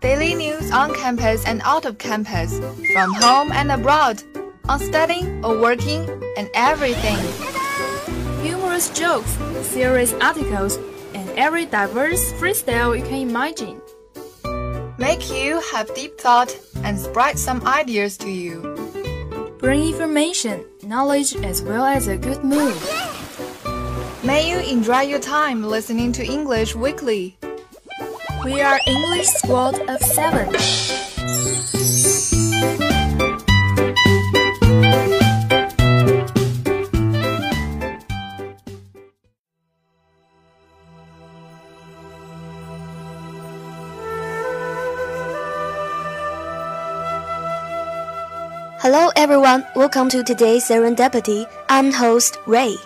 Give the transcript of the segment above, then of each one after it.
Daily news on campus and out of campus, from home and abroad, on studying or working, and everything. Humorous jokes, serious articles, and every diverse freestyle you can imagine. Make you have deep thought and spread some ideas to you. Bring information, knowledge, as well as a good mood. May you enjoy your time listening to English Weekly. We are English Squad of Seven. Hello everyone, welcome to today's Serendipity. I'm host Ray.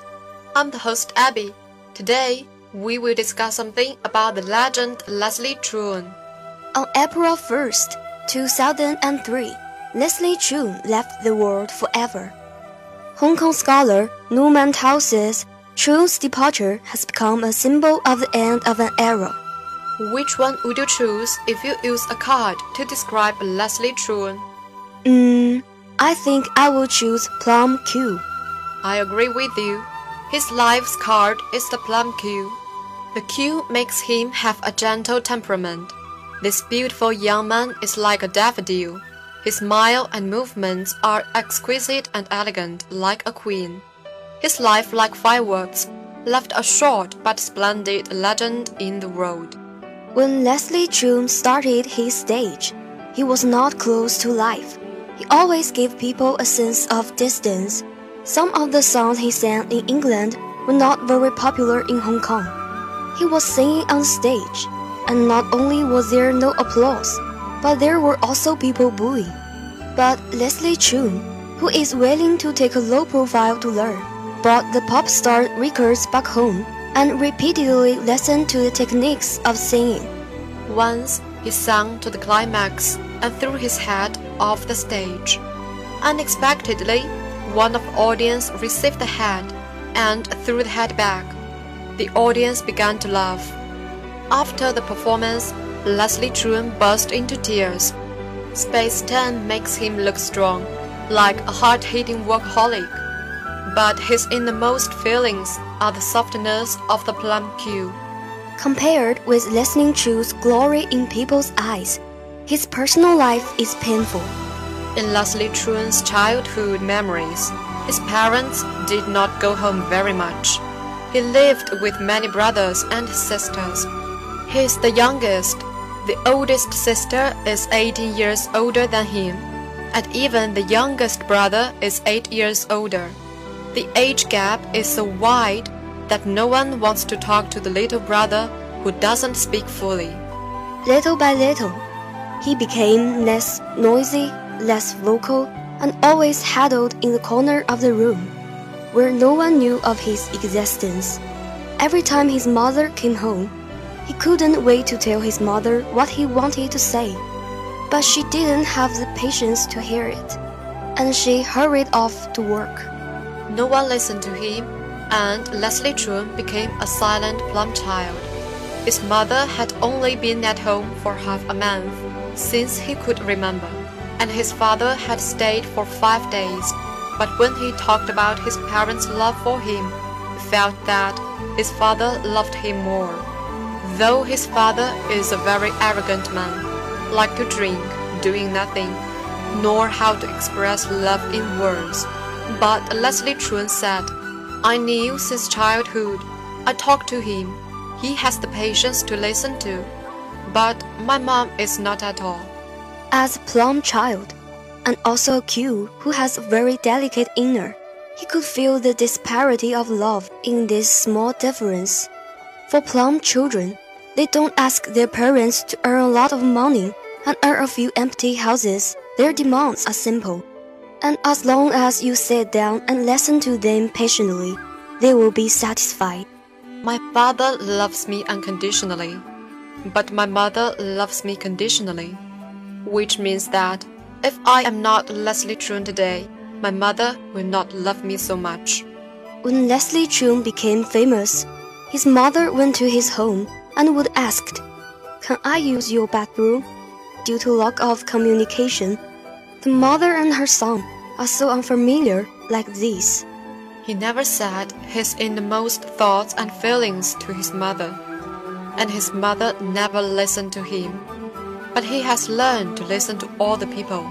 I'm the host Abby. Today, we will discuss something about the legend Leslie Cheung. On April 1st, 2003, Leslie Cheung left the world forever. Hong Kong scholar Norman Tao says Cheung's departure has become a symbol of the end of an era. Which one would you choose if you use a card to describe Leslie Cheung? Hmm, I think I will choose Plum Q. I agree with you. His life's card is the plum Q. The Q makes him have a gentle temperament. This beautiful young man is like a daffodil. His smile and movements are exquisite and elegant, like a queen. His life, like fireworks, left a short but splendid legend in the world. When Leslie Cheung started his stage, he was not close to life. He always gave people a sense of distance. Some of the songs he sang in England were not very popular in Hong Kong. He was singing on stage, and not only was there no applause, but there were also people booing. But Leslie Cheung, who is willing to take a low profile to learn, brought the pop star records back home and repeatedly listened to the techniques of singing. Once, he sang to the climax and threw his head off the stage. Unexpectedly, one of the audience received the head and threw the head back. The audience began to laugh. After the performance, Leslie Cheung burst into tears. Space 10 makes him look strong, like a hard-hitting workaholic. But his innermost feelings are the softness of the plum Q. Compared with Leslie Cheung's glory in people's eyes, his personal life is painful. In Leslie Cheung's childhood memories, his parents did not go home very much. He lived with many brothers and sisters. He is the youngest. The oldest sister is 18 years older than him, and even the youngest brother is 8 years older. The age gap is so wide that no one wants to talk to the little brother who doesn't speak fully. Little by little, he became less noisy, less vocal, and always huddled in the corner of the room, where no one knew of his existence. Every time his mother came home, he couldn't wait to tell his mother what he wanted to say. But she didn't have the patience to hear it, and she hurried off to work. No one listened to him, and Leslie Cheung became a silent plum child. His mother had only been at home for half a month since he could remember, and his father had stayed for five days. But when he talked about his parents' love for him, he felt that his father loved him more. Though his father is a very arrogant man, like to drink, doing nothing, nor how to express love in words. But Leslie Cheung said, I knew since childhood. I talked to him. He has the patience to listen to. But my mom is not at all. As a plum child, and also a Q who has a very delicate inner, he could feel the disparity of love in this small difference. For plum children, they don't ask their parents to earn a lot of money and earn a few empty houses. Their demands are simple. And as long as you sit down and listen to them patiently, they will be satisfied. My father loves me unconditionally, but my mother loves me conditionally, which means that if I am not Leslie Cheung today, my mother will not love me so much. When Leslie Cheung became famous, his mother went to his home and would ask, Can I use your bathroom? Due to lack of communication, the mother and her son are so unfamiliar like this. He never said his innermost thoughts and feelings to his mother, and his mother never listened to him. But he has learned to listen to all the people.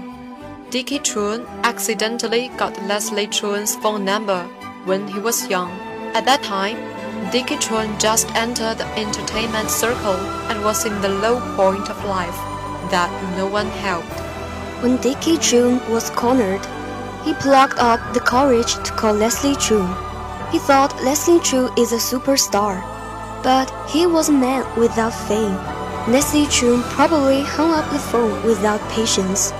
Dicky Cheung accidentally got Leslie Cheung's phone number when he was young. At that time, Dicky Cheung just entered the entertainment circle and was in the low point of life that no one helped. When Dicky Cheung was cornered, he plucked up the courage to call Leslie Cheung. He thought Leslie Cheung is a superstar, but he was a man without fame. Leslie Cheung probably hung up the phone without patience.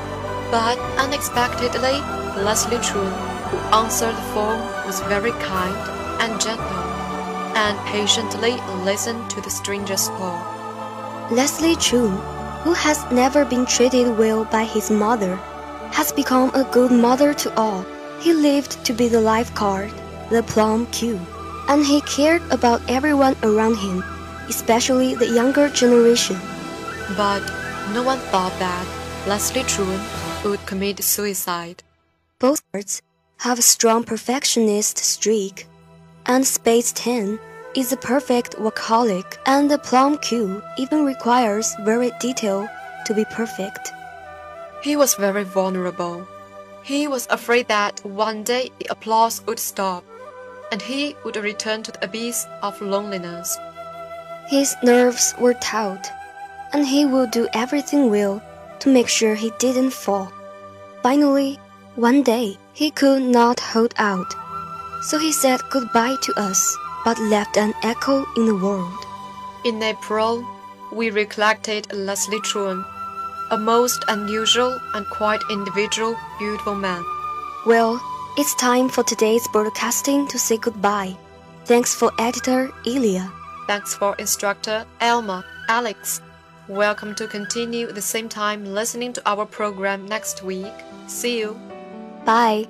But unexpectedly, Leslie Cheung, who answered the phone, was very kind and gentle, and patiently listened to the stranger's call. Leslie Cheung, who has never been treated well by his mother, has become a good mother to all. He lived to be the life lifeguard, the plum Q, and he cared about everyone around him, especially the younger generation. But no one thought that Leslie Cheung would commit suicide. Both birds have a strong perfectionist streak, and Space 10 is a perfect workaholic, and the plum Q even requires very detail to be perfect. He was very vulnerable. He was afraid that one day the applause would stop, and he would return to the abyss of loneliness. His nerves were taut, and he would do everything well to make sure he didn't fall. Finally, one day, he could not hold out, so he said goodbye to us, but left an echo in the world. In April, we recollected Leslie Cheung a most unusual and quite individual, beautiful man. Well, it's time for today's broadcasting to say goodbye. Thanks for editor Ilya. Thanks for instructor Elma, Alex. Welcome to continue the same time listening to our program next week. See you. Bye.